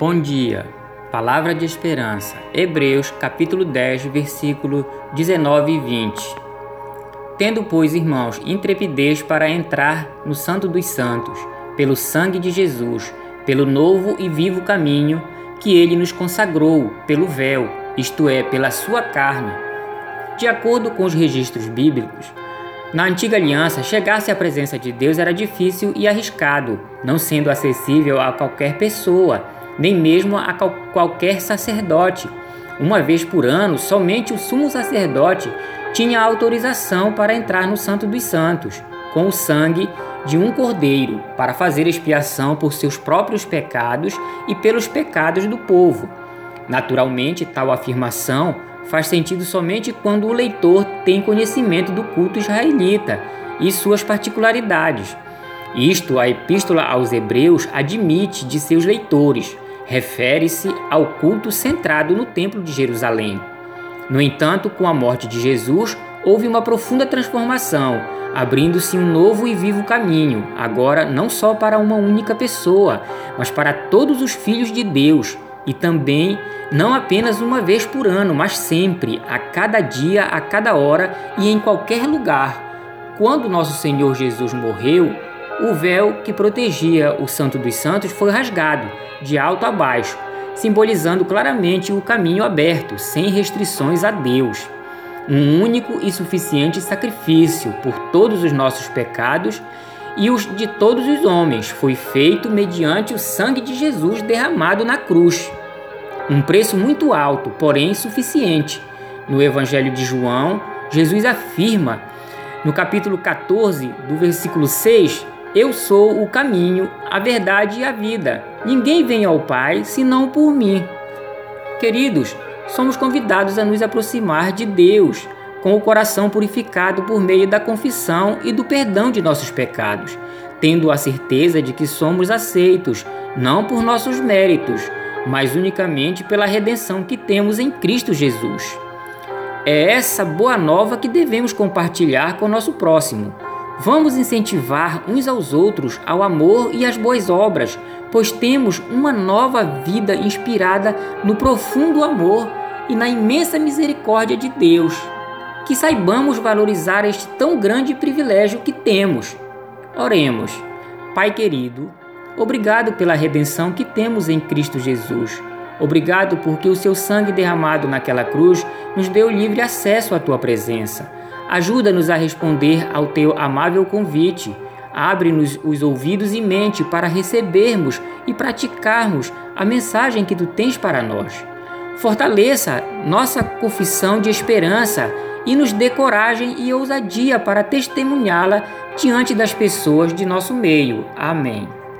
Bom dia. Palavra de esperança. Hebreus, capítulo 10, versículo 19 e 20. Tendo, pois, irmãos, intrepidez para entrar no Santo dos Santos, pelo sangue de Jesus, pelo novo e vivo caminho que ele nos consagrou, pelo véu, isto é, pela sua carne. De acordo com os registros bíblicos, na antiga aliança, chegar-se à presença de Deus era difícil e arriscado, não sendo acessível a qualquer pessoa nem mesmo a qualquer sacerdote. Uma vez por ano, somente o sumo sacerdote tinha autorização para entrar no Santo dos Santos, com o sangue de um cordeiro, para fazer expiação por seus próprios pecados e pelos pecados do povo. Naturalmente, tal afirmação faz sentido somente quando o leitor tem conhecimento do culto israelita e suas particularidades. Isto a Epístola aos Hebreus admite de seus leitores refere-se ao culto centrado no Templo de Jerusalém. No entanto, com a morte de Jesus, houve uma profunda transformação, abrindo-se um novo e vivo caminho, agora não só para uma única pessoa, mas para todos os filhos de Deus, e também não apenas uma vez por ano, mas sempre, a cada dia, a cada hora e em qualquer lugar. Quando nosso Senhor Jesus morreu, o véu que protegia o Santo dos Santos foi rasgado, de alto a baixo, simbolizando claramente o caminho aberto, sem restrições a Deus. Um único e suficiente sacrifício por todos os nossos pecados e os de todos os homens foi feito mediante o sangue de Jesus derramado na cruz. Um preço muito alto, porém suficiente. No Evangelho de João, Jesus afirma, no capítulo 14, do versículo 6, eu sou o caminho, a verdade e a vida. Ninguém vem ao Pai senão por mim. Queridos, somos convidados a nos aproximar de Deus com o coração purificado por meio da confissão e do perdão de nossos pecados, tendo a certeza de que somos aceitos, não por nossos méritos, mas unicamente pela redenção que temos em Cristo Jesus. É essa boa nova que devemos compartilhar com o nosso próximo Vamos incentivar uns aos outros ao amor e às boas obras, pois temos uma nova vida inspirada no profundo amor e na imensa misericórdia de Deus. Que saibamos valorizar este tão grande privilégio que temos. Oremos. Pai querido, obrigado pela redenção que temos em Cristo Jesus. Obrigado porque o seu sangue derramado naquela cruz nos deu livre acesso à tua presença. Ajuda-nos a responder ao teu amável convite. Abre-nos os ouvidos e mente para recebermos e praticarmos a mensagem que tu tens para nós. Fortaleça nossa confissão de esperança e nos dê coragem e ousadia para testemunhá-la diante das pessoas de nosso meio. Amém.